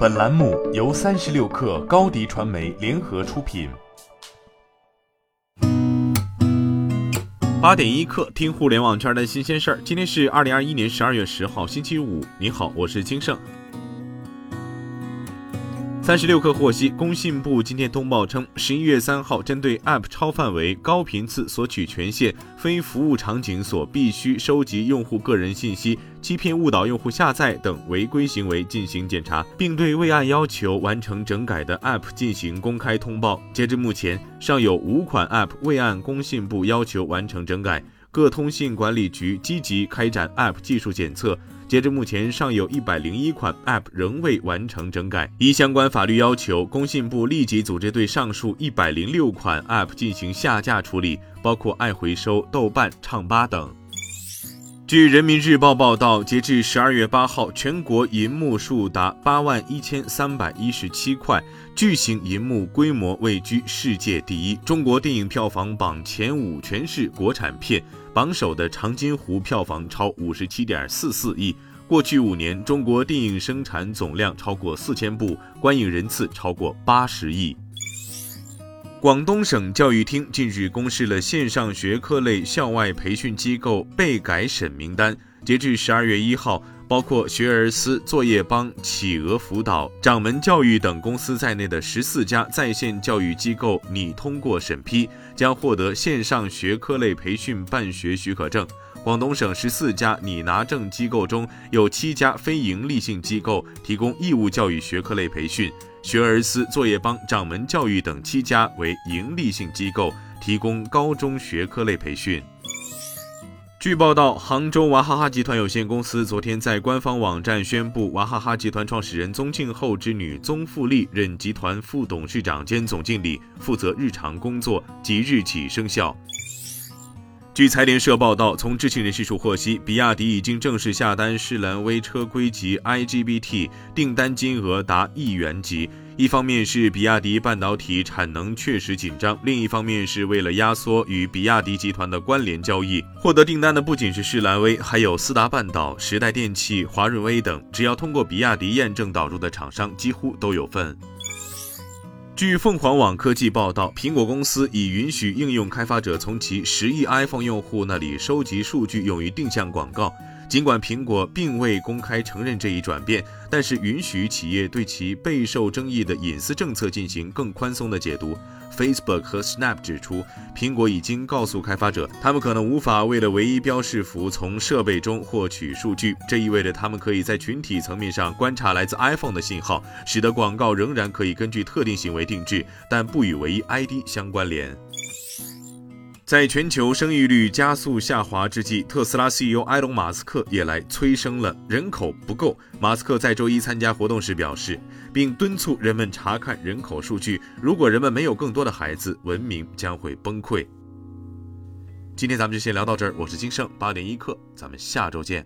本栏目由三十六氪高低传媒联合出品。八点一刻，听互联网圈的新鲜事儿。今天是二零二一年十二月十号，星期五。你好，我是金盛。三十六氪获悉，工信部今天通报称，十一月三号，针对 App 超范围、高频次索取权限、非服务场景所必须收集用户个人信息、欺骗误导用户下载等违规行为进行检查，并对未按要求完成整改的 App 进行公开通报。截至目前，尚有五款 App 未按工信部要求完成整改。各通信管理局积极开展 App 技术检测，截至目前，尚有一百零一款 App 仍未完成整改。依相关法律要求，工信部立即组织对上述一百零六款 App 进行下架处理，包括爱回收、豆瓣、唱吧等。据人民日报报道，截至十二月八号，全国银幕数达八万一千三百一十七块，巨型银幕规模位居世界第一。中国电影票房榜前五全是国产片，榜首的《长津湖》票房超五十七点四四亿。过去五年，中国电影生产总量超过四千部，观影人次超过八十亿。广东省教育厅近日公示了线上学科类校外培训机构被改审名单。截至十二月一号，包括学而思、作业帮、企鹅辅导、掌门教育等公司在内的十四家在线教育机构拟通过审批，将获得线上学科类培训办学许可证。广东省十四家拟拿证机构中有七家非营利性机构提供义务教育学科类培训。学而思、作业帮、掌门教育等七家为营利性机构，提供高中学科类培训。据报道，杭州娃哈哈集团有限公司昨天在官方网站宣布，娃哈哈集团创始人宗庆后之女宗馥莉任集团副董事长兼总经理，负责日常工作，即日起生效。据财联社报道，从知情人士处获悉，比亚迪已经正式下单士兰微车规级 IGBT，订单金额达亿元级。一方面是比亚迪半导体产能确实紧张，另一方面是为了压缩与比亚迪集团的关联交易。获得订单的不仅是士兰微，还有斯达半岛、时代电器、华润微等，只要通过比亚迪验证导入的厂商，几乎都有份。据凤凰网科技报道，苹果公司已允许应用开发者从其十亿 iPhone 用户那里收集数据，用于定向广告。尽管苹果并未公开承认这一转变，但是允许企业对其备受争议的隐私政策进行更宽松的解读。Facebook 和 Snap 指出，苹果已经告诉开发者，他们可能无法为了唯一标识符从设备中获取数据，这意味着他们可以在群体层面上观察来自 iPhone 的信号，使得广告仍然可以根据特定行为定制，但不与唯一 ID 相关联。在全球生育率加速下滑之际，特斯拉 CEO 埃隆·马斯克也来催生了。人口不够，马斯克在周一参加活动时表示，并敦促人们查看人口数据。如果人们没有更多的孩子，文明将会崩溃。今天咱们就先聊到这儿，我是金盛八点一刻，咱们下周见。